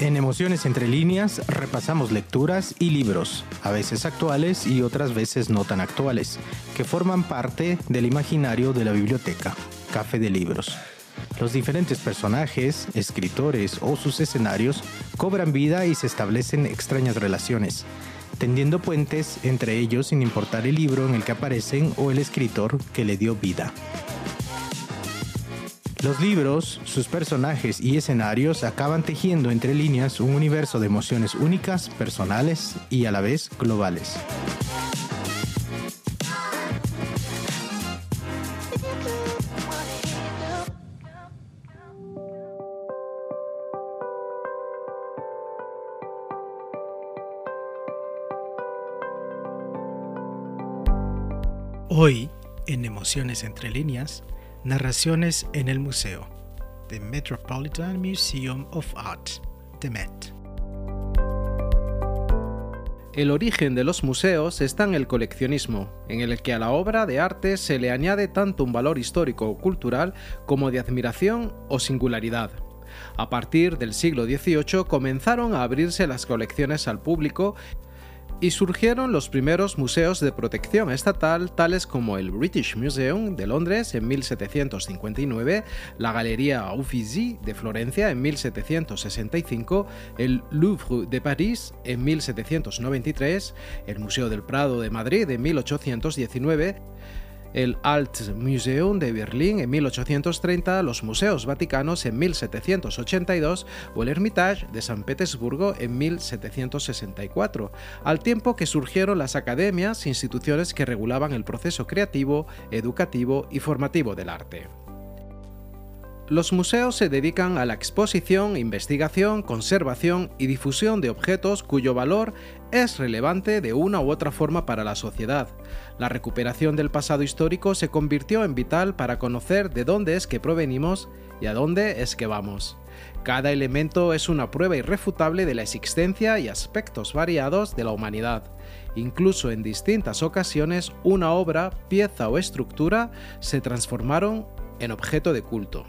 En Emociones entre líneas repasamos lecturas y libros, a veces actuales y otras veces no tan actuales, que forman parte del imaginario de la biblioteca, Café de Libros. Los diferentes personajes, escritores o sus escenarios cobran vida y se establecen extrañas relaciones, tendiendo puentes entre ellos sin importar el libro en el que aparecen o el escritor que le dio vida. Los libros, sus personajes y escenarios acaban tejiendo entre líneas un universo de emociones únicas, personales y a la vez globales. Entre líneas, Narraciones en el Museo, The Metropolitan Museum of Art, The Met. El origen de los museos está en el coleccionismo, en el que a la obra de arte se le añade tanto un valor histórico o cultural como de admiración o singularidad. A partir del siglo XVIII comenzaron a abrirse las colecciones al público y surgieron los primeros museos de protección estatal tales como el British Museum de Londres en 1759, la Galería Uffizi de Florencia en 1765, el Louvre de París en 1793, el Museo del Prado de Madrid en 1819, el Alt Museum de Berlín en 1830, los Museos Vaticanos en 1782 o el Hermitage de San Petersburgo en 1764, al tiempo que surgieron las academias, instituciones que regulaban el proceso creativo, educativo y formativo del arte. Los museos se dedican a la exposición, investigación, conservación y difusión de objetos cuyo valor es relevante de una u otra forma para la sociedad. La recuperación del pasado histórico se convirtió en vital para conocer de dónde es que provenimos y a dónde es que vamos. Cada elemento es una prueba irrefutable de la existencia y aspectos variados de la humanidad. Incluso en distintas ocasiones una obra, pieza o estructura se transformaron en objeto de culto.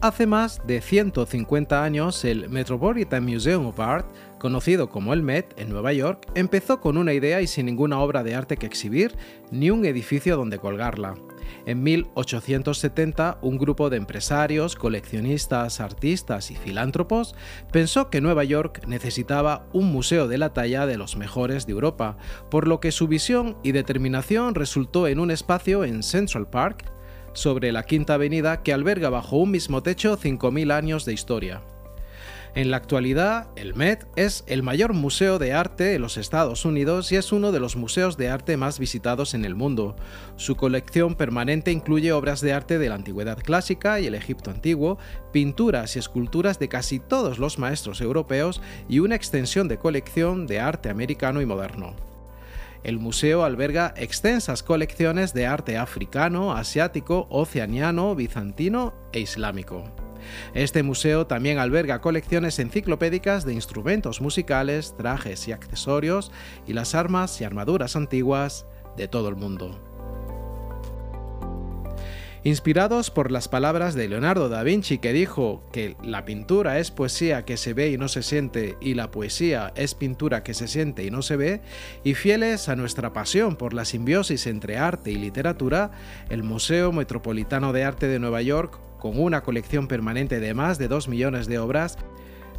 Hace más de 150 años, el Metropolitan Museum of Art, conocido como el Met en Nueva York, empezó con una idea y sin ninguna obra de arte que exhibir, ni un edificio donde colgarla. En 1870, un grupo de empresarios, coleccionistas, artistas y filántropos pensó que Nueva York necesitaba un museo de la talla de los mejores de Europa, por lo que su visión y determinación resultó en un espacio en Central Park, sobre la Quinta Avenida que alberga bajo un mismo techo 5.000 años de historia. En la actualidad, el Met es el mayor museo de arte de los Estados Unidos y es uno de los museos de arte más visitados en el mundo. Su colección permanente incluye obras de arte de la Antigüedad clásica y el Egipto antiguo, pinturas y esculturas de casi todos los maestros europeos y una extensión de colección de arte americano y moderno. El museo alberga extensas colecciones de arte africano, asiático, oceaniano, bizantino e islámico. Este museo también alberga colecciones enciclopédicas de instrumentos musicales, trajes y accesorios y las armas y armaduras antiguas de todo el mundo. Inspirados por las palabras de Leonardo da Vinci que dijo que la pintura es poesía que se ve y no se siente y la poesía es pintura que se siente y no se ve, y fieles a nuestra pasión por la simbiosis entre arte y literatura, el Museo Metropolitano de Arte de Nueva York, con una colección permanente de más de 2 millones de obras,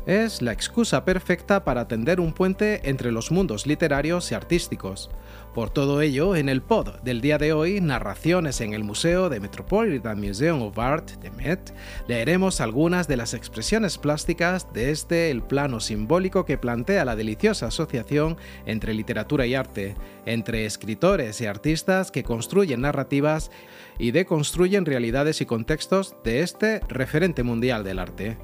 es la excusa perfecta para tender un puente entre los mundos literarios y artísticos. Por todo ello, en el pod del día de hoy, Narraciones en el Museo de Metropolitan Museum of Art de Met, leeremos algunas de las expresiones plásticas de este el plano simbólico que plantea la deliciosa asociación entre literatura y arte, entre escritores y artistas que construyen narrativas y deconstruyen realidades y contextos de este referente mundial del arte.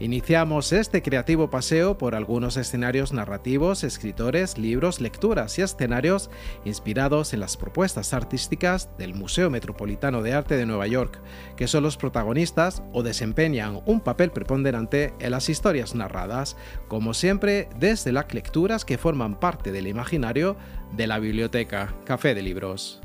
Iniciamos este creativo paseo por algunos escenarios narrativos, escritores, libros, lecturas y escenarios inspirados en las propuestas artísticas del Museo Metropolitano de Arte de Nueva York, que son los protagonistas o desempeñan un papel preponderante en las historias narradas, como siempre desde las lecturas que forman parte del imaginario de la biblioteca Café de Libros.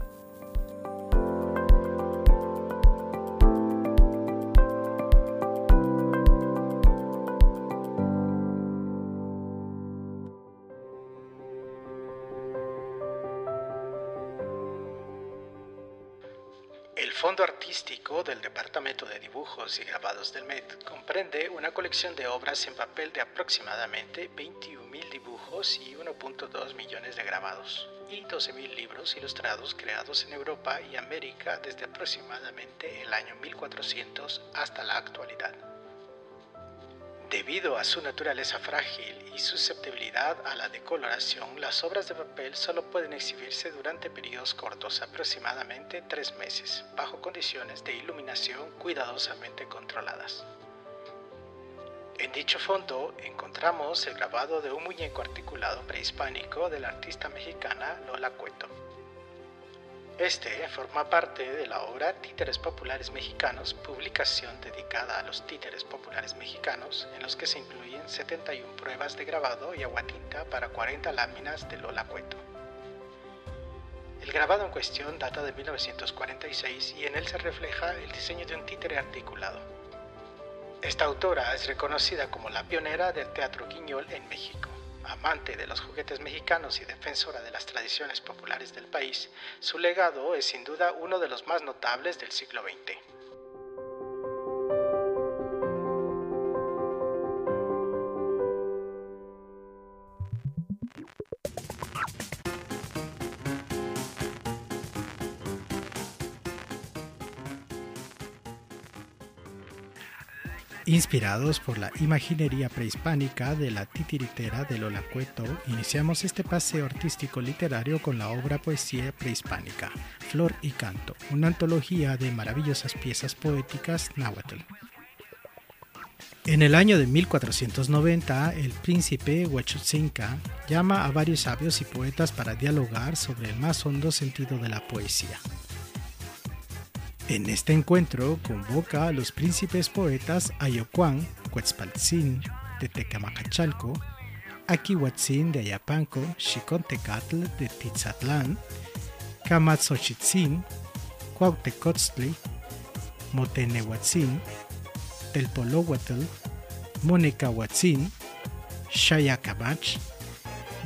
Fondo Artístico del Departamento de Dibujos y Grabados del MED comprende una colección de obras en papel de aproximadamente 21.000 dibujos y 1.2 millones de grabados, y 12.000 libros ilustrados creados en Europa y América desde aproximadamente el año 1400 hasta la actualidad. Debido a su naturaleza frágil y susceptibilidad a la decoloración, las obras de papel solo pueden exhibirse durante periodos cortos, aproximadamente tres meses, bajo condiciones de iluminación cuidadosamente controladas. En dicho fondo encontramos el grabado de un muñeco articulado prehispánico de la artista mexicana Lola Cueto. Este forma parte de la obra Títeres Populares Mexicanos, publicación dedicada a los títeres populares mexicanos, en los que se incluyen 71 pruebas de grabado y aguatinta para 40 láminas de Lola Cueto. El grabado en cuestión data de 1946 y en él se refleja el diseño de un títere articulado. Esta autora es reconocida como la pionera del teatro guiñol en México amante de los juguetes mexicanos y defensora de las tradiciones populares del país, su legado es sin duda uno de los más notables del siglo XX. Inspirados por la imaginería prehispánica de la titiritera de Lola Cueto, iniciamos este paseo artístico literario con la obra Poesía prehispánica, Flor y Canto, una antología de maravillosas piezas poéticas náhuatl. En el año de 1490, el príncipe Huachotzinca llama a varios sabios y poetas para dialogar sobre el más hondo sentido de la poesía. En este encuentro convoca a los príncipes poetas Ayocuán, Cuetzpaltzin de Tecamacachalco, Akihuatzin de Ayapanco, Xicontecatl de Tizatlán, Camatzochitzin, Cuauhtecotztli, Motenehuatzin, Telpolohuatl, Monecahuatzin, Xayacamach,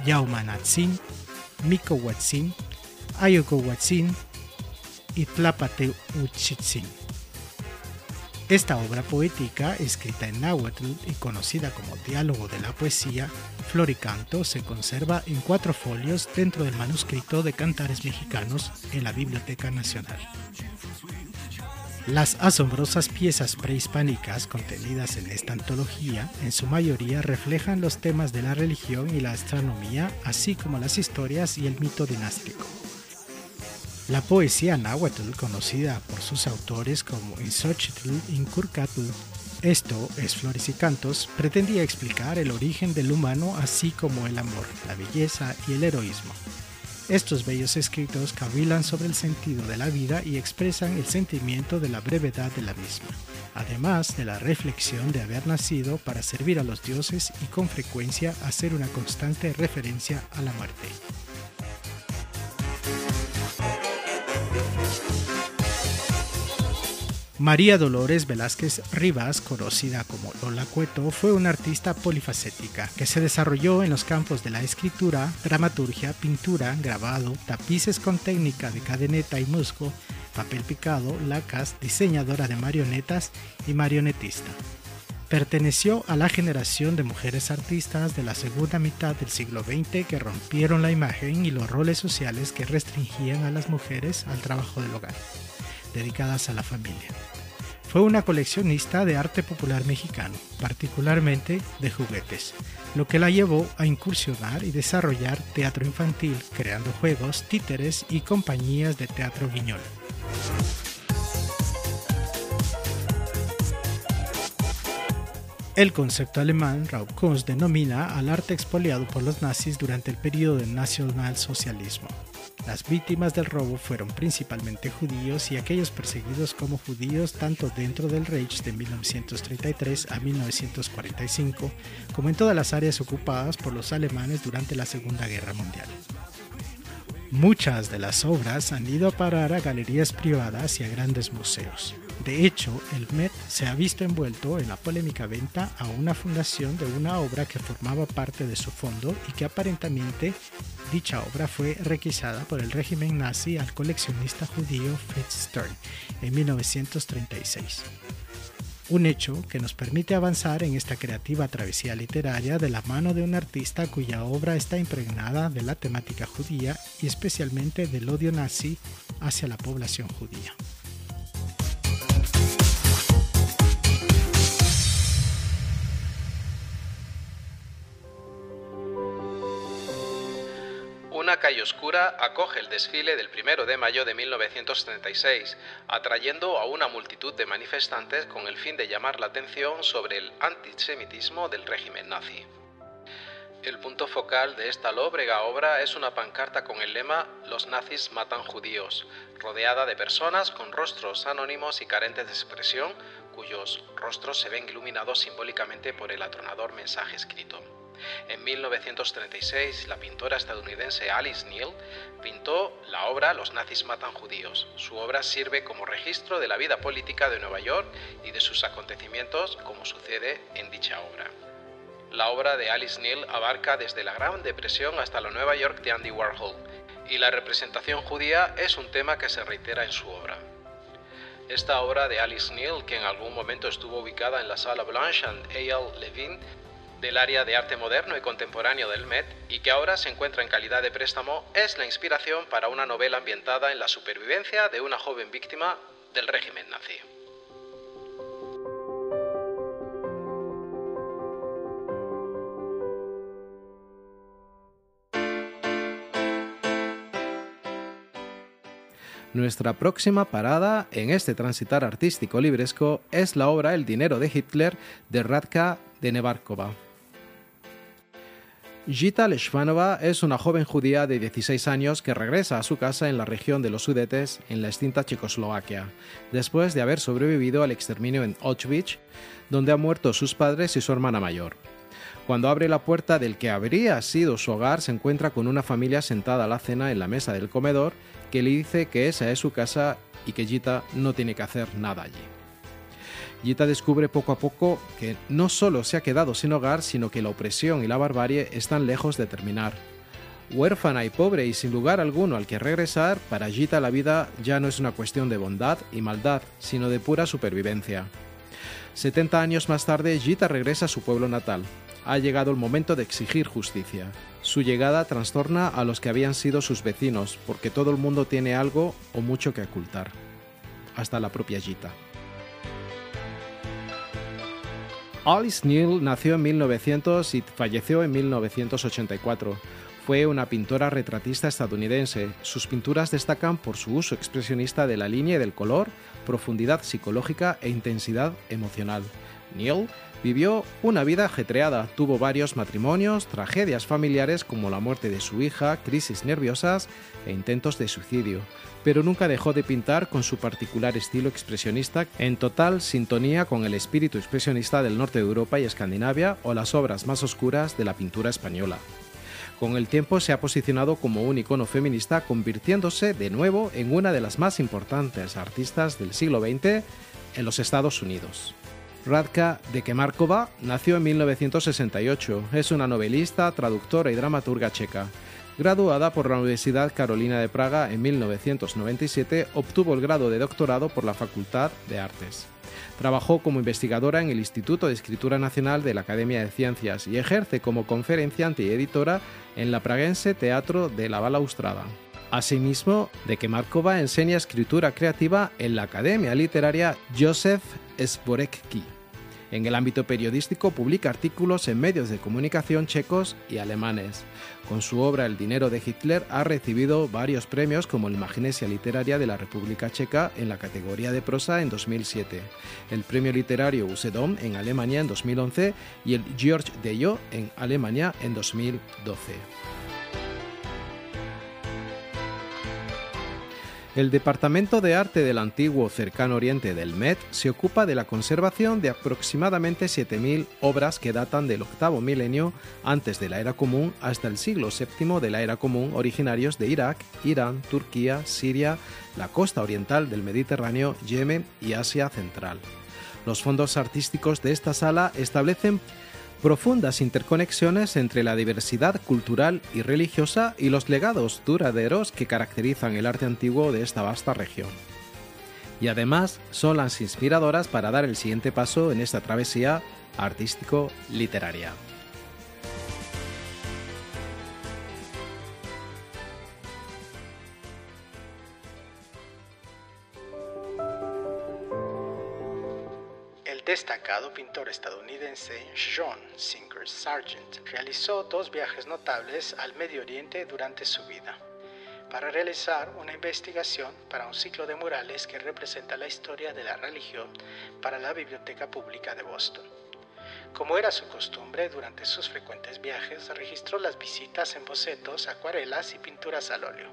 Yaumanatzin, Micohuatzin, Ayocohuatzin, y Tlapate Uchitzin. Esta obra poética, escrita en náhuatl y conocida como Diálogo de la Poesía, Floricanto, se conserva en cuatro folios dentro del manuscrito de Cantares Mexicanos en la Biblioteca Nacional. Las asombrosas piezas prehispánicas contenidas en esta antología en su mayoría reflejan los temas de la religión y la astronomía, así como las historias y el mito dinástico. La poesía náhuatl, conocida por sus autores como Insochitl, Incurcatl, esto es Flores y Cantos, pretendía explicar el origen del humano así como el amor, la belleza y el heroísmo. Estos bellos escritos cavilan sobre el sentido de la vida y expresan el sentimiento de la brevedad de la misma, además de la reflexión de haber nacido para servir a los dioses y con frecuencia hacer una constante referencia a la muerte. María Dolores Velázquez Rivas, conocida como Lola Cueto, fue una artista polifacética que se desarrolló en los campos de la escritura, dramaturgia, pintura, grabado, tapices con técnica de cadeneta y musgo, papel picado, lacas, diseñadora de marionetas y marionetista. Perteneció a la generación de mujeres artistas de la segunda mitad del siglo XX que rompieron la imagen y los roles sociales que restringían a las mujeres al trabajo del hogar, dedicadas a la familia. Fue una coleccionista de arte popular mexicano, particularmente de juguetes, lo que la llevó a incursionar y desarrollar teatro infantil, creando juegos, títeres y compañías de teatro guiñol. El concepto alemán Raubkunst denomina al arte expoliado por los nazis durante el periodo del nacionalsocialismo. Las víctimas del robo fueron principalmente judíos y aquellos perseguidos como judíos tanto dentro del Reich de 1933 a 1945 como en todas las áreas ocupadas por los alemanes durante la Segunda Guerra Mundial. Muchas de las obras han ido a parar a galerías privadas y a grandes museos. De hecho, el Met se ha visto envuelto en la polémica venta a una fundación de una obra que formaba parte de su fondo y que aparentemente dicha obra fue requisada por el régimen nazi al coleccionista judío Fritz Stern en 1936 un hecho que nos permite avanzar en esta creativa travesía literaria de la mano de un artista cuya obra está impregnada de la temática judía y especialmente del odio nazi hacia la población judía. Una calle oscura acoge el desfile del 1 de mayo de 1936, atrayendo a una multitud de manifestantes con el fin de llamar la atención sobre el antisemitismo del régimen nazi. El punto focal de esta lóbrega obra es una pancarta con el lema Los nazis matan judíos, rodeada de personas con rostros anónimos y carentes de expresión, cuyos rostros se ven iluminados simbólicamente por el atronador mensaje escrito. En 1936, la pintora estadounidense Alice Neal pintó la obra Los nazis matan judíos. Su obra sirve como registro de la vida política de Nueva York y de sus acontecimientos, como sucede en dicha obra. La obra de Alice Neal abarca desde la Gran Depresión hasta la Nueva York de Andy Warhol, y la representación judía es un tema que se reitera en su obra. Esta obra de Alice Neal, que en algún momento estuvo ubicada en la Sala Blanche and A.L. Levine, del área de arte moderno y contemporáneo del Met y que ahora se encuentra en calidad de préstamo, es la inspiración para una novela ambientada en la supervivencia de una joven víctima del régimen nazi. Nuestra próxima parada en este transitar artístico libresco es la obra El dinero de Hitler de Radka de Nevarkova. Gita Leshvanova es una joven judía de 16 años que regresa a su casa en la región de los Sudetes, en la extinta Checoslovaquia, después de haber sobrevivido al exterminio en Auschwitz, donde han muerto sus padres y su hermana mayor. Cuando abre la puerta del que habría sido su hogar, se encuentra con una familia sentada a la cena en la mesa del comedor que le dice que esa es su casa y que Gita no tiene que hacer nada allí. Gita descubre poco a poco que no solo se ha quedado sin hogar, sino que la opresión y la barbarie están lejos de terminar. Huérfana y pobre y sin lugar alguno al que regresar, para Gita la vida ya no es una cuestión de bondad y maldad, sino de pura supervivencia. 70 años más tarde, Gita regresa a su pueblo natal. Ha llegado el momento de exigir justicia. Su llegada trastorna a los que habían sido sus vecinos, porque todo el mundo tiene algo o mucho que ocultar. Hasta la propia Gita. Alice Neal nació en 1900 y falleció en 1984. Fue una pintora retratista estadounidense. Sus pinturas destacan por su uso expresionista de la línea y del color, profundidad psicológica e intensidad emocional. Neal vivió una vida ajetreada, tuvo varios matrimonios, tragedias familiares como la muerte de su hija, crisis nerviosas e intentos de suicidio pero nunca dejó de pintar con su particular estilo expresionista en total sintonía con el espíritu expresionista del norte de Europa y Escandinavia o las obras más oscuras de la pintura española. Con el tiempo se ha posicionado como un icono feminista, convirtiéndose de nuevo en una de las más importantes artistas del siglo XX en los Estados Unidos. Radka de Kemarkova nació en 1968. Es una novelista, traductora y dramaturga checa. Graduada por la Universidad Carolina de Praga en 1997, obtuvo el grado de doctorado por la Facultad de Artes. Trabajó como investigadora en el Instituto de Escritura Nacional de la Academia de Ciencias y ejerce como conferenciante y editora en la Praguense Teatro de la Balaustrada. Asimismo, de que Markova enseña escritura creativa en la Academia Literaria Josef Sborecki. En el ámbito periodístico publica artículos en medios de comunicación checos y alemanes. Con su obra El dinero de Hitler ha recibido varios premios como el Magnesia Literaria de la República Checa en la categoría de prosa en 2007, el Premio Literario Usedom en Alemania en 2011 y el George Deyo en Alemania en 2012. El Departamento de Arte del antiguo Cercano Oriente del Met se ocupa de la conservación de aproximadamente 7.000 obras que datan del octavo milenio antes de la era común hasta el siglo VII de la era común originarios de Irak, Irán, Turquía, Siria, la costa oriental del Mediterráneo, Yemen y Asia Central. Los fondos artísticos de esta sala establecen profundas interconexiones entre la diversidad cultural y religiosa y los legados duraderos que caracterizan el arte antiguo de esta vasta región. Y además son las inspiradoras para dar el siguiente paso en esta travesía artístico-literaria. Destacado pintor estadounidense John Singer Sargent realizó dos viajes notables al Medio Oriente durante su vida para realizar una investigación para un ciclo de murales que representa la historia de la religión para la Biblioteca Pública de Boston. Como era su costumbre, durante sus frecuentes viajes registró las visitas en bocetos, acuarelas y pinturas al óleo.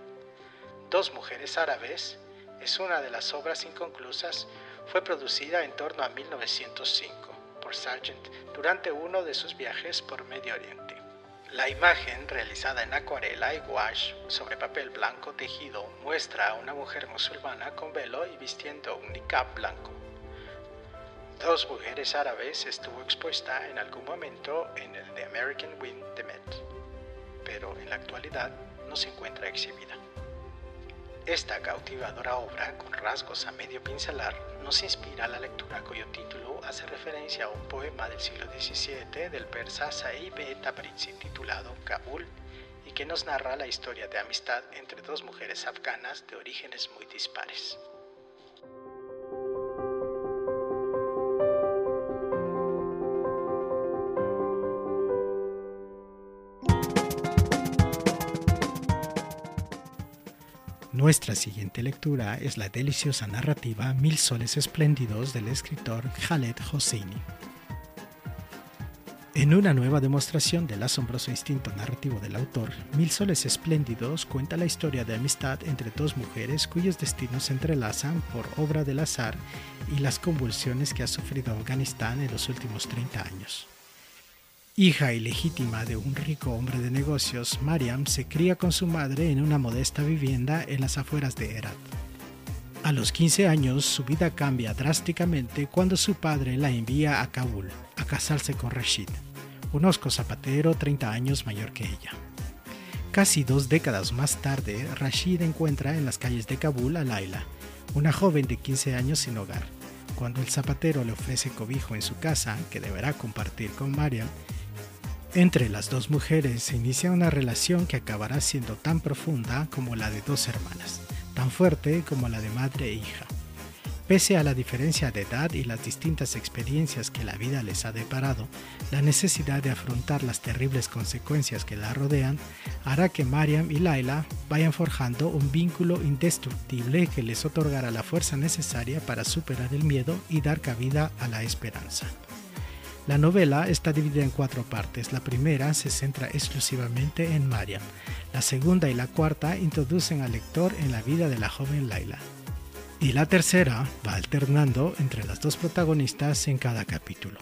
Dos mujeres árabes es una de las obras inconclusas fue producida en torno a 1905 por Sargent durante uno de sus viajes por Medio Oriente. La imagen, realizada en acuarela y gouache sobre papel blanco tejido, muestra a una mujer musulmana con velo y vistiendo un niqab blanco. Dos mujeres árabes estuvo expuesta en algún momento en el The American Wind de Met, pero en la actualidad no se encuentra exhibida. Esta cautivadora obra, con rasgos a medio pincelar, nos inspira la lectura cuyo título hace referencia a un poema del siglo XVII del persa Saib Tabrizi titulado Kabul y que nos narra la historia de amistad entre dos mujeres afganas de orígenes muy dispares. Nuestra siguiente lectura es la deliciosa narrativa Mil soles espléndidos del escritor Khaled Hosseini. En una nueva demostración del asombroso instinto narrativo del autor, Mil soles espléndidos cuenta la historia de amistad entre dos mujeres cuyos destinos se entrelazan por obra del azar y las convulsiones que ha sufrido Afganistán en los últimos 30 años. Hija ilegítima de un rico hombre de negocios, Mariam se cría con su madre en una modesta vivienda en las afueras de Herat. A los 15 años, su vida cambia drásticamente cuando su padre la envía a Kabul a casarse con Rashid, un osco zapatero 30 años mayor que ella. Casi dos décadas más tarde, Rashid encuentra en las calles de Kabul a Laila, una joven de 15 años sin hogar. Cuando el zapatero le ofrece cobijo en su casa, que deberá compartir con Mariam, entre las dos mujeres se inicia una relación que acabará siendo tan profunda como la de dos hermanas, tan fuerte como la de madre e hija. Pese a la diferencia de edad y las distintas experiencias que la vida les ha deparado, la necesidad de afrontar las terribles consecuencias que la rodean hará que Mariam y Laila vayan forjando un vínculo indestructible que les otorgará la fuerza necesaria para superar el miedo y dar cabida a la esperanza. La novela está dividida en cuatro partes. La primera se centra exclusivamente en Mariam. La segunda y la cuarta introducen al lector en la vida de la joven Laila. Y la tercera va alternando entre las dos protagonistas en cada capítulo.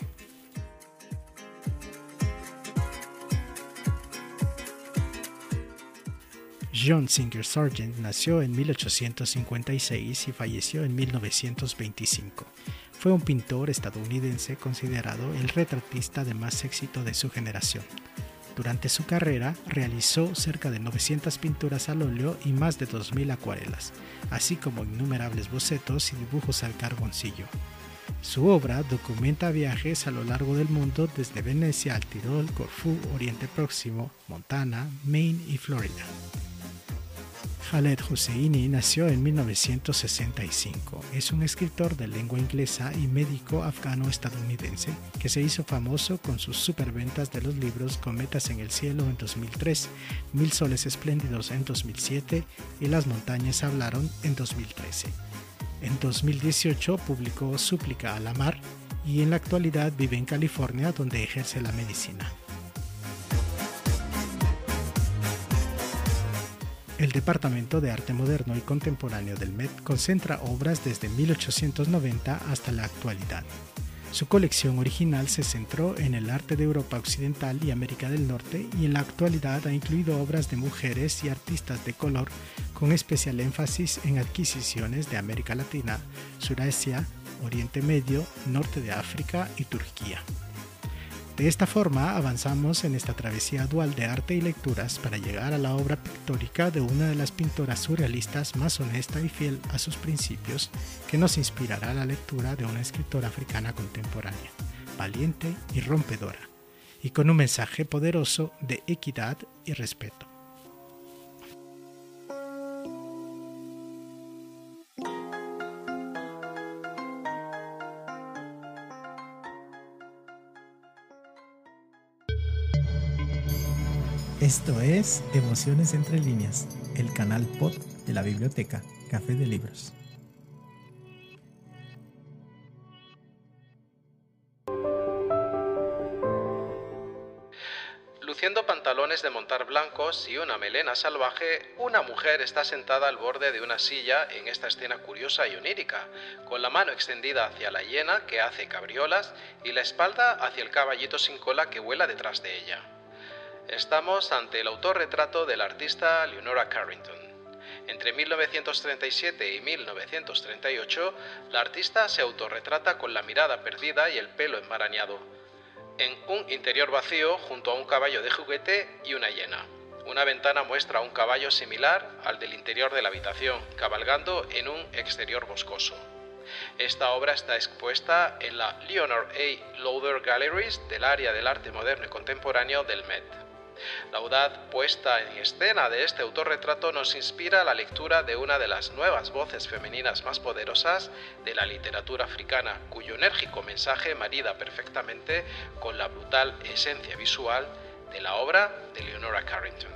John Singer Sargent nació en 1856 y falleció en 1925. Fue un pintor estadounidense considerado el retratista de más éxito de su generación. Durante su carrera realizó cerca de 900 pinturas al óleo y más de 2.000 acuarelas, así como innumerables bocetos y dibujos al carboncillo. Su obra documenta viajes a lo largo del mundo desde Venecia al Tirol, Corfú, Oriente Próximo, Montana, Maine y Florida. Khaled Hosseini nació en 1965. Es un escritor de lengua inglesa y médico afgano-estadounidense que se hizo famoso con sus superventas de los libros Cometas en el cielo en 2003, Mil soles espléndidos en 2007 y Las montañas hablaron en 2013. En 2018 publicó Súplica a la mar y en la actualidad vive en California donde ejerce la medicina. El Departamento de Arte Moderno y Contemporáneo del Met concentra obras desde 1890 hasta la actualidad. Su colección original se centró en el arte de Europa Occidental y América del Norte y en la actualidad ha incluido obras de mujeres y artistas de color con especial énfasis en adquisiciones de América Latina, Surasia, Oriente Medio, Norte de África y Turquía. De esta forma avanzamos en esta travesía dual de arte y lecturas para llegar a la obra pictórica de una de las pintoras surrealistas más honesta y fiel a sus principios que nos inspirará la lectura de una escritora africana contemporánea, valiente y rompedora, y con un mensaje poderoso de equidad y respeto. Esto es Emociones entre líneas, el canal pod de la biblioteca Café de Libros. Luciendo pantalones de montar blancos y una melena salvaje, una mujer está sentada al borde de una silla en esta escena curiosa y onírica, con la mano extendida hacia la hiena que hace cabriolas y la espalda hacia el caballito sin cola que vuela detrás de ella. Estamos ante el autorretrato del artista Leonora Carrington. Entre 1937 y 1938, la artista se autorretrata con la mirada perdida y el pelo enmarañado, en un interior vacío junto a un caballo de juguete y una hiena. Una ventana muestra un caballo similar al del interior de la habitación, cabalgando en un exterior boscoso. Esta obra está expuesta en la Leonard A. Lauder Galleries del área del arte moderno y contemporáneo del Met. La audaz puesta en escena de este autorretrato nos inspira la lectura de una de las nuevas voces femeninas más poderosas de la literatura africana, cuyo enérgico mensaje marida perfectamente con la brutal esencia visual de la obra de Leonora Carrington.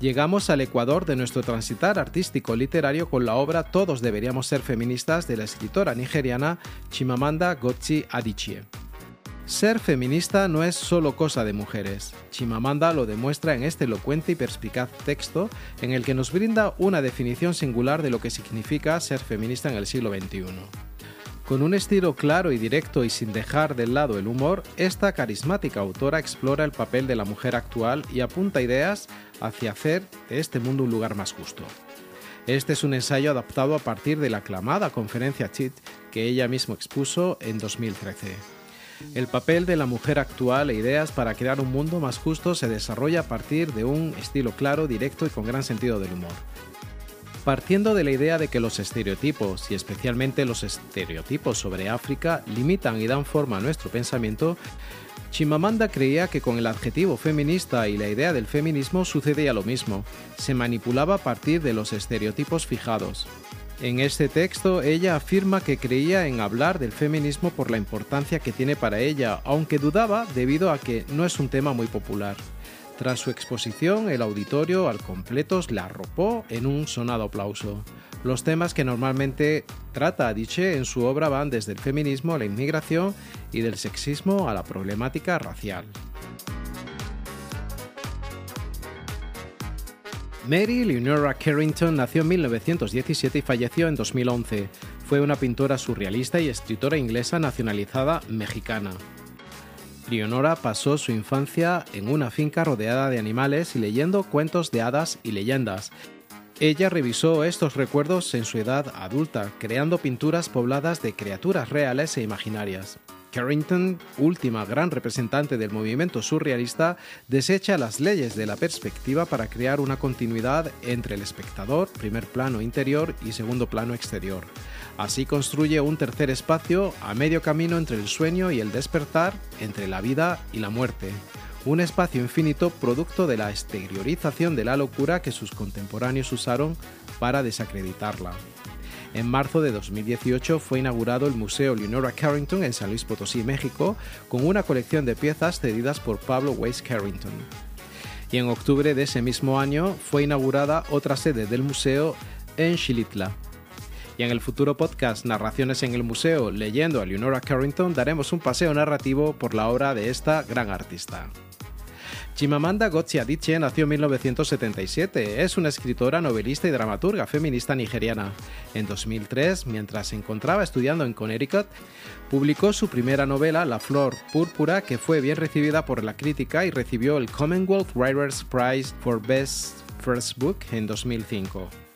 Llegamos al ecuador de nuestro transitar artístico literario con la obra Todos deberíamos ser feministas de la escritora nigeriana Chimamanda Ngozi Adichie. Ser feminista no es solo cosa de mujeres. Chimamanda lo demuestra en este elocuente y perspicaz texto en el que nos brinda una definición singular de lo que significa ser feminista en el siglo XXI. Con un estilo claro y directo y sin dejar de lado el humor, esta carismática autora explora el papel de la mujer actual y apunta ideas hacia hacer de este mundo un lugar más justo. Este es un ensayo adaptado a partir de la aclamada conferencia CHIT que ella misma expuso en 2013. El papel de la mujer actual e ideas para crear un mundo más justo se desarrolla a partir de un estilo claro, directo y con gran sentido del humor. Partiendo de la idea de que los estereotipos, y especialmente los estereotipos sobre África, limitan y dan forma a nuestro pensamiento, Chimamanda creía que con el adjetivo feminista y la idea del feminismo sucedía lo mismo, se manipulaba a partir de los estereotipos fijados. En este texto ella afirma que creía en hablar del feminismo por la importancia que tiene para ella, aunque dudaba debido a que no es un tema muy popular. Tras su exposición, el auditorio al completo la arropó en un sonado aplauso. Los temas que normalmente trata Adichie en su obra van desde el feminismo a la inmigración y del sexismo a la problemática racial. Mary Leonora Carrington nació en 1917 y falleció en 2011. Fue una pintora surrealista y escritora inglesa nacionalizada mexicana. Leonora pasó su infancia en una finca rodeada de animales y leyendo cuentos de hadas y leyendas. Ella revisó estos recuerdos en su edad adulta, creando pinturas pobladas de criaturas reales e imaginarias. Carrington, última gran representante del movimiento surrealista, desecha las leyes de la perspectiva para crear una continuidad entre el espectador, primer plano interior y segundo plano exterior. Así construye un tercer espacio a medio camino entre el sueño y el despertar, entre la vida y la muerte. Un espacio infinito producto de la exteriorización de la locura que sus contemporáneos usaron para desacreditarla. En marzo de 2018 fue inaugurado el Museo Leonora Carrington en San Luis Potosí, México, con una colección de piezas cedidas por Pablo Weiss Carrington. Y en octubre de ese mismo año fue inaugurada otra sede del museo en Xilitla, Y en el futuro podcast Narraciones en el Museo, leyendo a Leonora Carrington, daremos un paseo narrativo por la obra de esta gran artista. Chimamanda Ngozi Adichie nació en 1977. Es una escritora, novelista y dramaturga feminista nigeriana. En 2003, mientras se encontraba estudiando en Connecticut, publicó su primera novela, La Flor Púrpura, que fue bien recibida por la crítica y recibió el Commonwealth Writers Prize for Best First Book en 2005.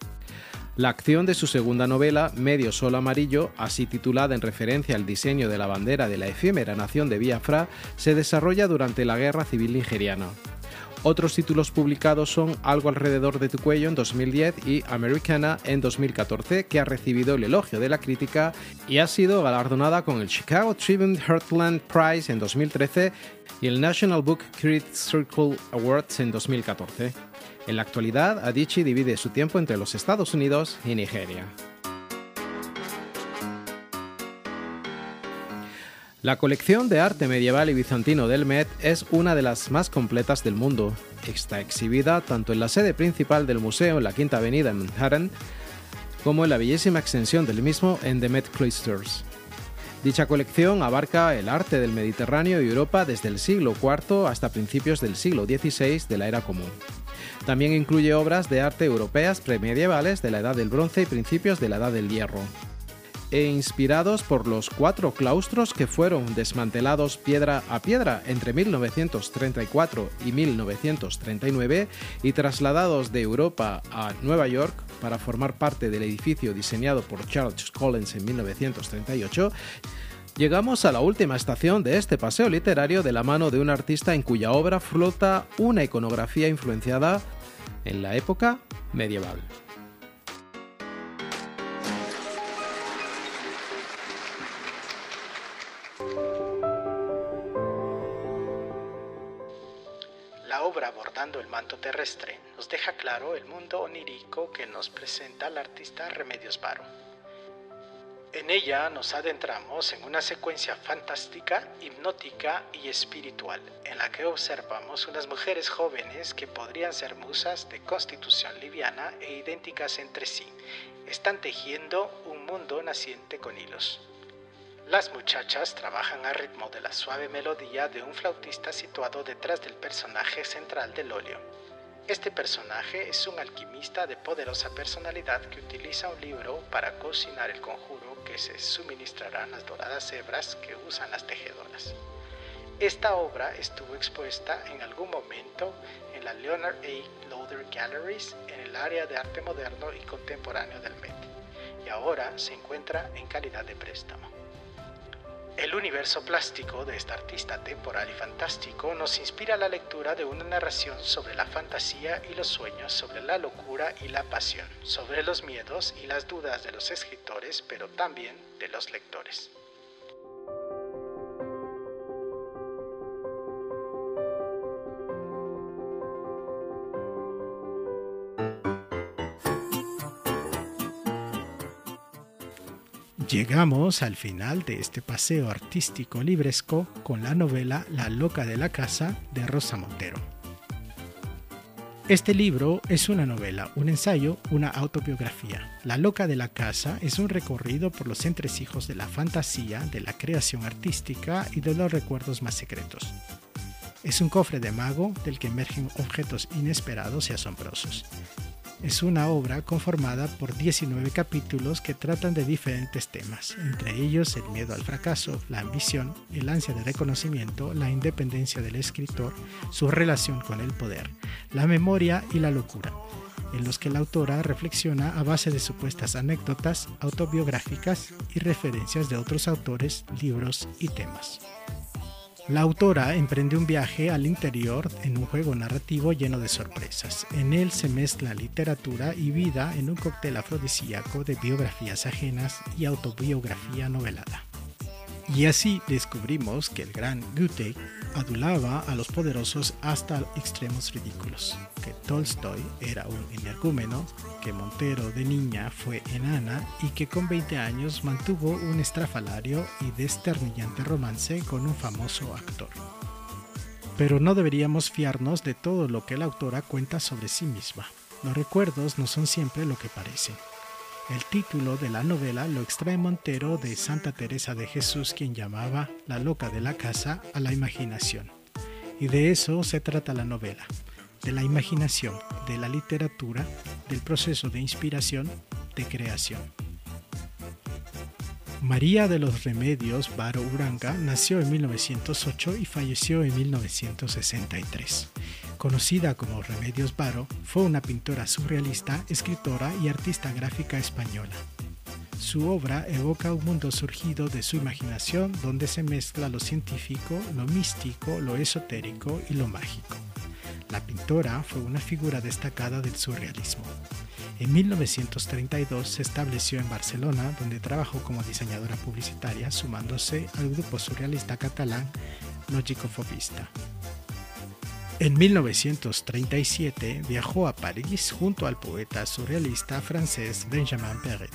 La acción de su segunda novela, Medio Sol Amarillo, así titulada en referencia al diseño de la bandera de la efímera nación de Biafra, se desarrolla durante la Guerra Civil Nigeriana. Otros títulos publicados son Algo alrededor de tu cuello en 2010 y Americana en 2014, que ha recibido el elogio de la crítica y ha sido galardonada con el Chicago Tribune Heartland Prize en 2013 y el National Book Critics Circle Awards en 2014. En la actualidad, Adichie divide su tiempo entre los Estados Unidos y Nigeria. La colección de arte medieval y bizantino del Met es una de las más completas del mundo. Está exhibida tanto en la sede principal del museo en la Quinta Avenida en Manhattan, como en la bellísima extensión del mismo en The Met Cloisters. Dicha colección abarca el arte del Mediterráneo y Europa desde el siglo IV hasta principios del siglo XVI de la era común. También incluye obras de arte europeas premedievales de la Edad del Bronce y principios de la Edad del Hierro, e inspirados por los cuatro claustros que fueron desmantelados piedra a piedra entre 1934 y 1939 y trasladados de Europa a Nueva York para formar parte del edificio diseñado por Charles Collins en 1938, Llegamos a la última estación de este paseo literario de la mano de un artista en cuya obra flota una iconografía influenciada en la época medieval. La obra abordando el manto terrestre nos deja claro el mundo onírico que nos presenta el artista Remedios Varo. En ella nos adentramos en una secuencia fantástica, hipnótica y espiritual, en la que observamos unas mujeres jóvenes que podrían ser musas de constitución liviana e idénticas entre sí. Están tejiendo un mundo naciente con hilos. Las muchachas trabajan a ritmo de la suave melodía de un flautista situado detrás del personaje central del óleo. Este personaje es un alquimista de poderosa personalidad que utiliza un libro para cocinar el conjuro que se suministrarán las doradas hebras que usan las tejedoras. Esta obra estuvo expuesta en algún momento en la Leonard A. Lauder Galleries en el área de arte moderno y contemporáneo del Met y ahora se encuentra en calidad de préstamo. El universo plástico de este artista temporal y fantástico nos inspira la lectura de una narración sobre la fantasía y los sueños, sobre la locura y la pasión, sobre los miedos y las dudas de los escritores, pero también de los lectores. Llegamos al final de este paseo artístico libresco con la novela La loca de la casa de Rosa Montero. Este libro es una novela, un ensayo, una autobiografía. La loca de la casa es un recorrido por los entresijos de la fantasía, de la creación artística y de los recuerdos más secretos. Es un cofre de mago del que emergen objetos inesperados y asombrosos es una obra conformada por 19 capítulos que tratan de diferentes temas, entre ellos el miedo al fracaso, la ambición, el ansia de reconocimiento, la independencia del escritor, su relación con el poder, la memoria y la locura, en los que la autora reflexiona a base de supuestas anécdotas autobiográficas y referencias de otros autores, libros y temas. La autora emprende un viaje al interior en un juego narrativo lleno de sorpresas. En él se mezcla literatura y vida en un cóctel afrodisíaco de biografías ajenas y autobiografía novelada. Y así descubrimos que el gran Goethe adulaba a los poderosos hasta extremos ridículos, que Tolstoy era un energúmeno, que Montero de niña fue enana y que con 20 años mantuvo un estrafalario y desternillante romance con un famoso actor. Pero no deberíamos fiarnos de todo lo que la autora cuenta sobre sí misma. Los recuerdos no son siempre lo que parecen. El título de la novela lo extrae Montero de Santa Teresa de Jesús, quien llamaba La loca de la casa a la imaginación. Y de eso se trata la novela, de la imaginación, de la literatura, del proceso de inspiración, de creación. María de los Remedios Baro Uranga nació en 1908 y falleció en 1963. Conocida como Remedios Baro, fue una pintora surrealista, escritora y artista gráfica española. Su obra evoca un mundo surgido de su imaginación donde se mezcla lo científico, lo místico, lo esotérico y lo mágico. La pintora fue una figura destacada del surrealismo. En 1932 se estableció en Barcelona, donde trabajó como diseñadora publicitaria, sumándose al grupo surrealista catalán Logicofobista. En 1937 viajó a París junto al poeta surrealista francés Benjamin Perret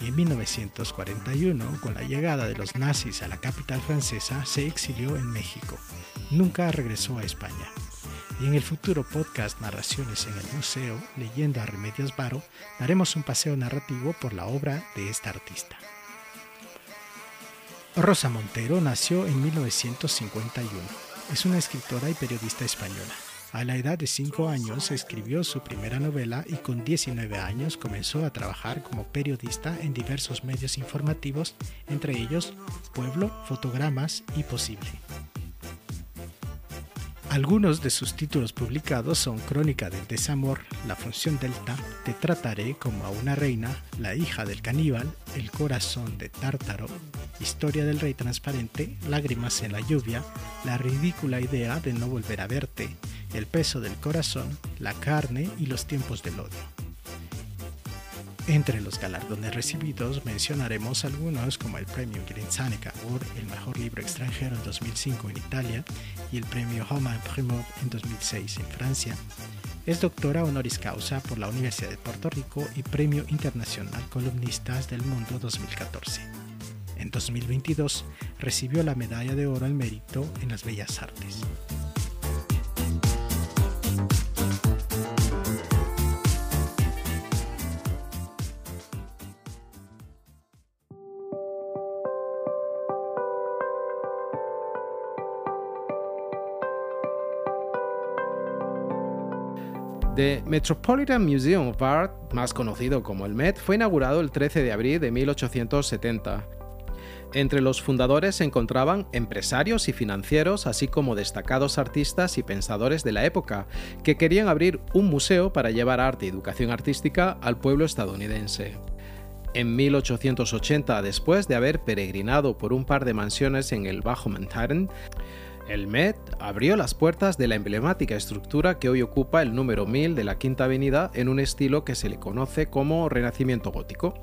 y en 1941, con la llegada de los nazis a la capital francesa, se exilió en México. Nunca regresó a España. Y en el futuro podcast Narraciones en el Museo, leyendo a Remedios Varo, daremos un paseo narrativo por la obra de esta artista. Rosa Montero nació en 1951. Es una escritora y periodista española. A la edad de 5 años escribió su primera novela y con 19 años comenzó a trabajar como periodista en diversos medios informativos, entre ellos Pueblo, Fotogramas y Posible. Algunos de sus títulos publicados son Crónica del Desamor, La Función Delta, Te trataré como a una reina, La hija del caníbal, El corazón de Tártaro, Historia del Rey Transparente, Lágrimas en la lluvia, La ridícula idea de no volver a verte, El peso del corazón, La carne y los tiempos del odio. Entre los galardones recibidos mencionaremos algunos como el premio Grinzanic Award, el mejor libro extranjero en 2005 en Italia y el premio Homa Imprimeur en 2006 en Francia. Es doctora honoris causa por la Universidad de Puerto Rico y Premio Internacional Columnistas del Mundo 2014. En 2022 recibió la Medalla de Oro al Mérito en las Bellas Artes. The Metropolitan Museum of Art, más conocido como el Met, fue inaugurado el 13 de abril de 1870. Entre los fundadores se encontraban empresarios y financieros, así como destacados artistas y pensadores de la época, que querían abrir un museo para llevar arte y educación artística al pueblo estadounidense. En 1880, después de haber peregrinado por un par de mansiones en el Bajo Manhattan, el Met abrió las puertas de la emblemática estructura que hoy ocupa el número 1000 de la Quinta Avenida en un estilo que se le conoce como Renacimiento Gótico.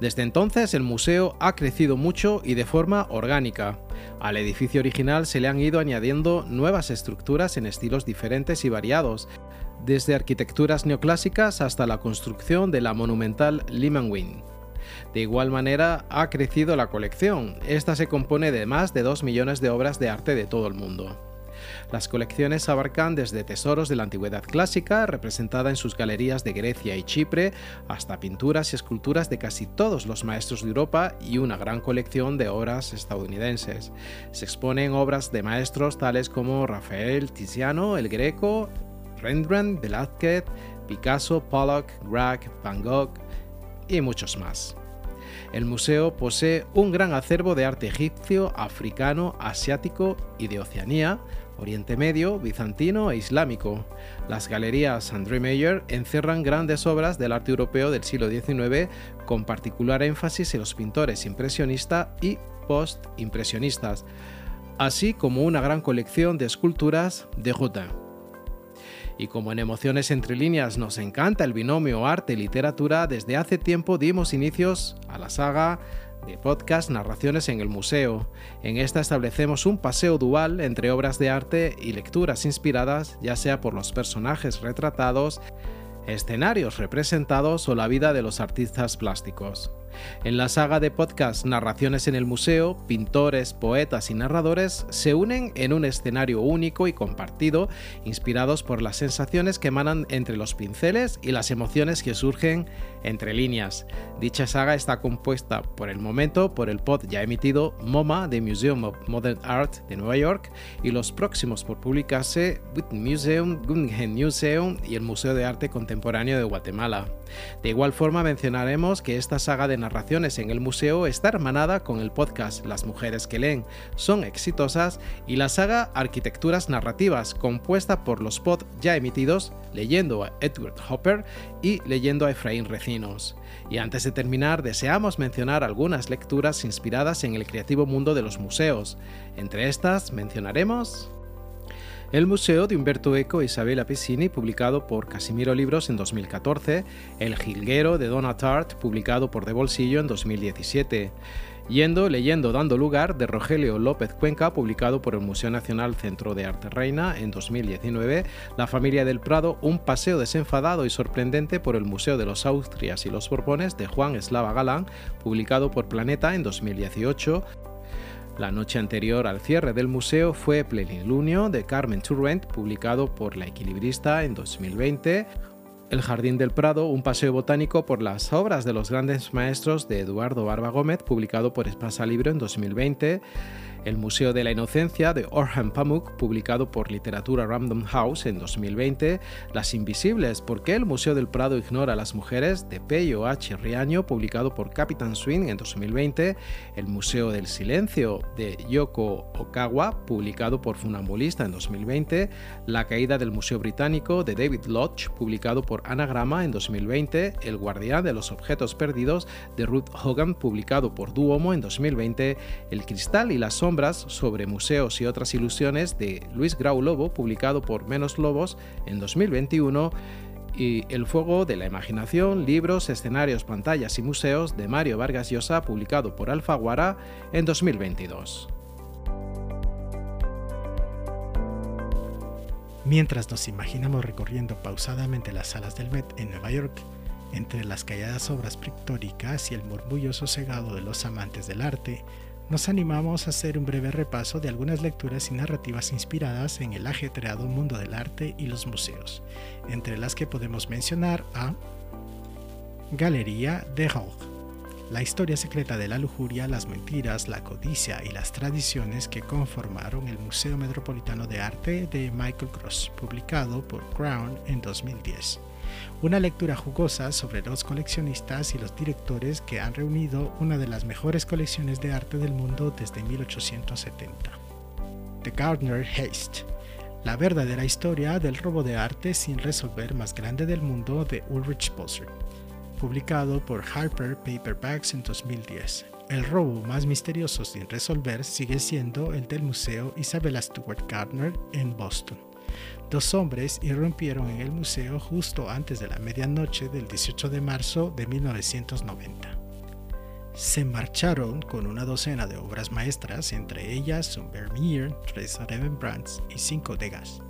Desde entonces el museo ha crecido mucho y de forma orgánica. Al edificio original se le han ido añadiendo nuevas estructuras en estilos diferentes y variados, desde arquitecturas neoclásicas hasta la construcción de la monumental Lehman Wing. De igual manera, ha crecido la colección. Esta se compone de más de 2 millones de obras de arte de todo el mundo. Las colecciones abarcan desde tesoros de la antigüedad clásica, representada en sus galerías de Grecia y Chipre, hasta pinturas y esculturas de casi todos los maestros de Europa y una gran colección de obras estadounidenses. Se exponen obras de maestros tales como Rafael, Tiziano, El Greco, Rembrandt, Velázquez, Picasso, Pollock, Grag, Van Gogh y muchos más. El museo posee un gran acervo de arte egipcio, africano, asiático y de Oceanía, Oriente Medio, bizantino e islámico. Las galerías André Meyer encierran grandes obras del arte europeo del siglo XIX, con particular énfasis en los pintores impresionista y post-impresionistas, así como una gran colección de esculturas de Rodin. Y como en Emociones entre líneas nos encanta el binomio arte-literatura, desde hace tiempo dimos inicios a la saga de podcast Narraciones en el Museo. En esta establecemos un paseo dual entre obras de arte y lecturas inspiradas ya sea por los personajes retratados, escenarios representados o la vida de los artistas plásticos. En la saga de podcast Narraciones en el Museo, pintores, poetas y narradores se unen en un escenario único y compartido, inspirados por las sensaciones que emanan entre los pinceles y las emociones que surgen entre líneas. Dicha saga está compuesta por el momento por el pod ya emitido MoMA de Museum of Modern Art de Nueva York y los próximos por publicarse Museum, Guggenheim Museum y el Museo de Arte Contemporáneo de Guatemala. De igual forma mencionaremos que esta saga de narraciones en el museo está hermanada con el podcast Las mujeres que leen son exitosas y la saga Arquitecturas Narrativas compuesta por los pod ya emitidos leyendo a Edward Hopper y leyendo a Efraín Y antes de terminar, deseamos mencionar algunas lecturas inspiradas en el creativo mundo de los museos. Entre estas mencionaremos el Museo de Humberto Eco e Isabella Piscini, publicado por Casimiro Libros en 2014, El Jilguero de Donna Tart, publicado por De Bolsillo en 2017, Yendo, leyendo, dando lugar de Rogelio López Cuenca, publicado por el Museo Nacional Centro de Arte Reina en 2019, La familia del Prado, un paseo desenfadado y sorprendente por el Museo de los Austrias y los Borbones de Juan Eslava Galán, publicado por Planeta en 2018, la noche anterior al cierre del museo fue Plenilunio de Carmen Turrent, publicado por La Equilibrista en 2020, el Jardín del Prado, un paseo botánico por las obras de los grandes maestros de Eduardo Barba Gómez, publicado por Espasa Libro en 2020, el Museo de la Inocencia de Orhan Pamuk, publicado por Literatura Random House en 2020, Las Invisibles, ¿por qué el Museo del Prado ignora a las mujeres? de Peyo H. Riaño, publicado por Captain Swing en 2020, El Museo del Silencio de Yoko Okawa, publicado por Funambulista en 2020, La Caída del Museo Británico de David Lodge, publicado por Anagrama en 2020, El Guardián de los Objetos Perdidos de Ruth Hogan, publicado por Duomo en 2020, El Cristal y la Sombra sobre museos y otras ilusiones de Luis Grau Lobo, publicado por Menos Lobos en 2021, y El Fuego de la Imaginación, libros, escenarios, pantallas y museos de Mario Vargas Llosa, publicado por Alfaguara en 2022. Mientras nos imaginamos recorriendo pausadamente las salas del Met en Nueva York, entre las calladas obras pictóricas y el murmullo sosegado de los amantes del arte, nos animamos a hacer un breve repaso de algunas lecturas y narrativas inspiradas en el ajetreado mundo del arte y los museos, entre las que podemos mencionar a Galería de Rogue, la historia secreta de la lujuria, las mentiras, la codicia y las tradiciones que conformaron el Museo Metropolitano de Arte de Michael Gross, publicado por Crown en 2010 una lectura jugosa sobre los coleccionistas y los directores que han reunido una de las mejores colecciones de arte del mundo desde 1870. The Gardner Haste, la verdadera historia del robo de arte sin resolver más grande del mundo de Ulrich Boser, publicado por Harper Paperbacks en 2010. El robo más misterioso sin resolver sigue siendo el del Museo Isabella Stewart Gardner en Boston. Dos hombres irrumpieron en el museo justo antes de la medianoche del 18 de marzo de 1990. Se marcharon con una docena de obras maestras, entre ellas un Vermeer, tres Rembrandts y cinco Degas.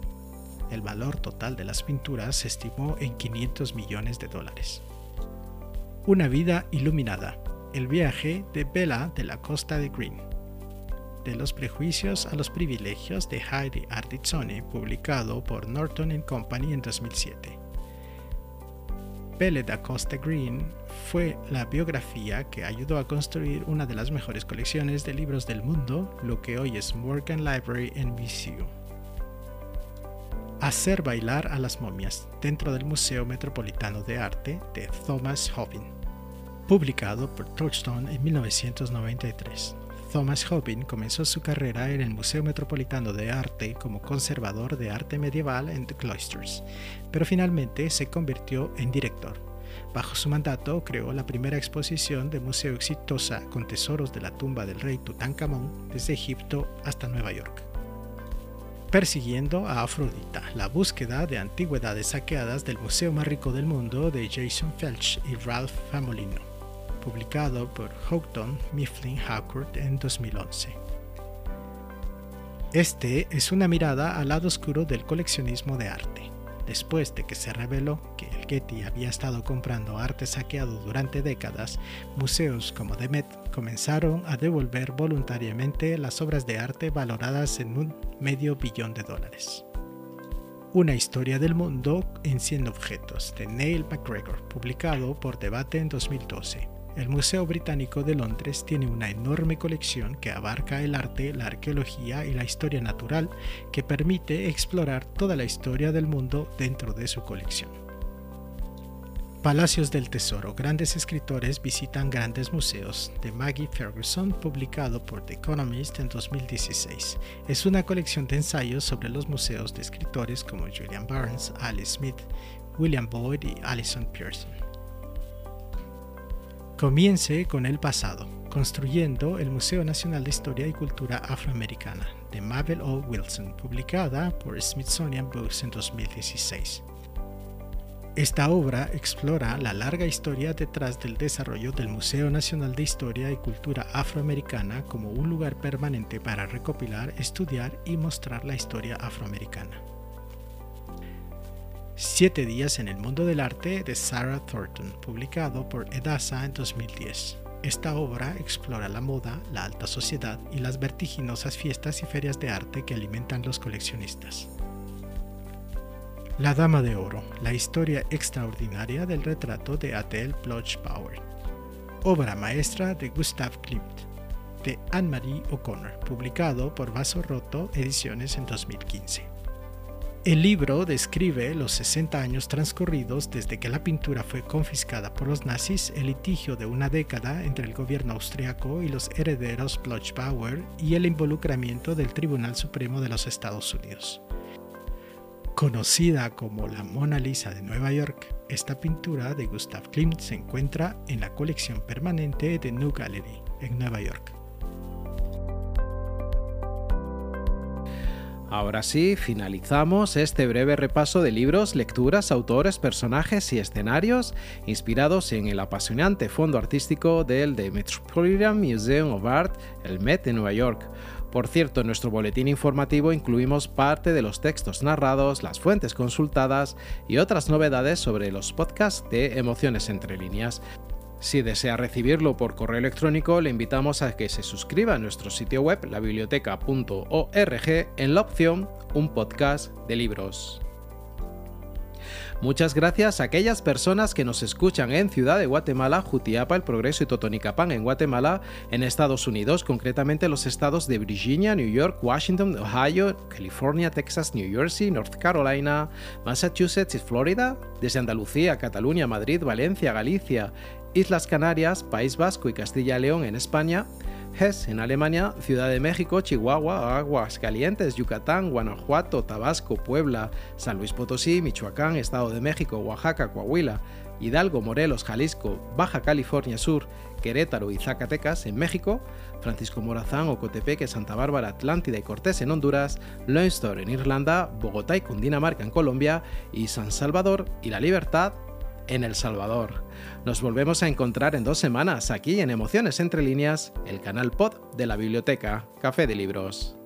El valor total de las pinturas se estimó en 500 millones de dólares. Una vida iluminada. El viaje de Bella de la costa de Green de los prejuicios a los privilegios de Heidi Ardizzone, publicado por Norton Company en 2007. Belle da Costa Green fue la biografía que ayudó a construir una de las mejores colecciones de libros del mundo, lo que hoy es Morgan Library en VCU. Hacer bailar a las momias dentro del Museo Metropolitano de Arte de Thomas Hobbin, publicado por Touchstone en 1993. Thomas Hobbin comenzó su carrera en el Museo Metropolitano de Arte como conservador de arte medieval en The Cloisters, pero finalmente se convirtió en director. Bajo su mandato creó la primera exposición de museo exitosa con tesoros de la tumba del rey Tutankamón desde Egipto hasta Nueva York. Persiguiendo a Afrodita, la búsqueda de antigüedades saqueadas del museo más rico del mundo de Jason Felch y Ralph Famolino publicado por Houghton Mifflin Harcourt en 2011. Este es una mirada al lado oscuro del coleccionismo de arte. después de que se reveló que el Getty había estado comprando arte saqueado durante décadas, museos como The Met comenzaron a devolver voluntariamente las obras de arte valoradas en un medio billón de dólares. Una historia del mundo en 100 objetos de Neil McGregor, publicado por Debate en 2012. El Museo Británico de Londres tiene una enorme colección que abarca el arte, la arqueología y la historia natural que permite explorar toda la historia del mundo dentro de su colección. Palacios del Tesoro. Grandes escritores visitan grandes museos de Maggie Ferguson, publicado por The Economist en 2016. Es una colección de ensayos sobre los museos de escritores como Julian Barnes, Alice Smith, William Boyd y Alison Pearson. Comience con el pasado, construyendo el Museo Nacional de Historia y Cultura Afroamericana, de Mabel O. Wilson, publicada por Smithsonian Books en 2016. Esta obra explora la larga historia detrás del desarrollo del Museo Nacional de Historia y Cultura Afroamericana como un lugar permanente para recopilar, estudiar y mostrar la historia afroamericana. Siete días en el mundo del arte de Sarah Thornton, publicado por Edasa en 2010. Esta obra explora la moda, la alta sociedad y las vertiginosas fiestas y ferias de arte que alimentan los coleccionistas. La Dama de Oro, la historia extraordinaria del retrato de Adele Bloch-Bauer. Obra maestra de Gustav Klimt, de Anne-Marie O'Connor, publicado por Vaso Roto Ediciones en 2015. El libro describe los 60 años transcurridos desde que la pintura fue confiscada por los nazis, el litigio de una década entre el gobierno austriaco y los herederos Bloch-Bauer y el involucramiento del Tribunal Supremo de los Estados Unidos. Conocida como la Mona Lisa de Nueva York, esta pintura de Gustav Klimt se encuentra en la colección permanente de New Gallery en Nueva York. Ahora sí, finalizamos este breve repaso de libros, lecturas, autores, personajes y escenarios inspirados en el apasionante fondo artístico del The Metropolitan Museum of Art, el Met de Nueva York. Por cierto, en nuestro boletín informativo incluimos parte de los textos narrados, las fuentes consultadas y otras novedades sobre los podcasts de Emociones entre líneas. Si desea recibirlo por correo electrónico, le invitamos a que se suscriba a nuestro sitio web, labiblioteca.org, en la opción Un podcast de libros. Muchas gracias a aquellas personas que nos escuchan en Ciudad de Guatemala, Jutiapa, El Progreso y Totonicapán en Guatemala, en Estados Unidos, concretamente los estados de Virginia, New York, Washington, Ohio, California, Texas, New Jersey, North Carolina, Massachusetts y Florida, desde Andalucía, Cataluña, Madrid, Valencia, Galicia, Islas Canarias, País Vasco y Castilla y León en España, Hesse en Alemania, Ciudad de México, Chihuahua, Aguascalientes, Yucatán, Guanajuato, Tabasco, Puebla, San Luis Potosí, Michoacán, Estado de México, Oaxaca, Coahuila, Hidalgo, Morelos, Jalisco, Baja California Sur, Querétaro y Zacatecas en México, Francisco Morazán, Ocotepeque, Santa Bárbara, Atlántida y Cortés en Honduras, Leinster en Irlanda, Bogotá y Cundinamarca en Colombia y San Salvador y La Libertad en El Salvador. Nos volvemos a encontrar en dos semanas aquí en Emociones entre líneas, el canal pod de la biblioteca Café de Libros.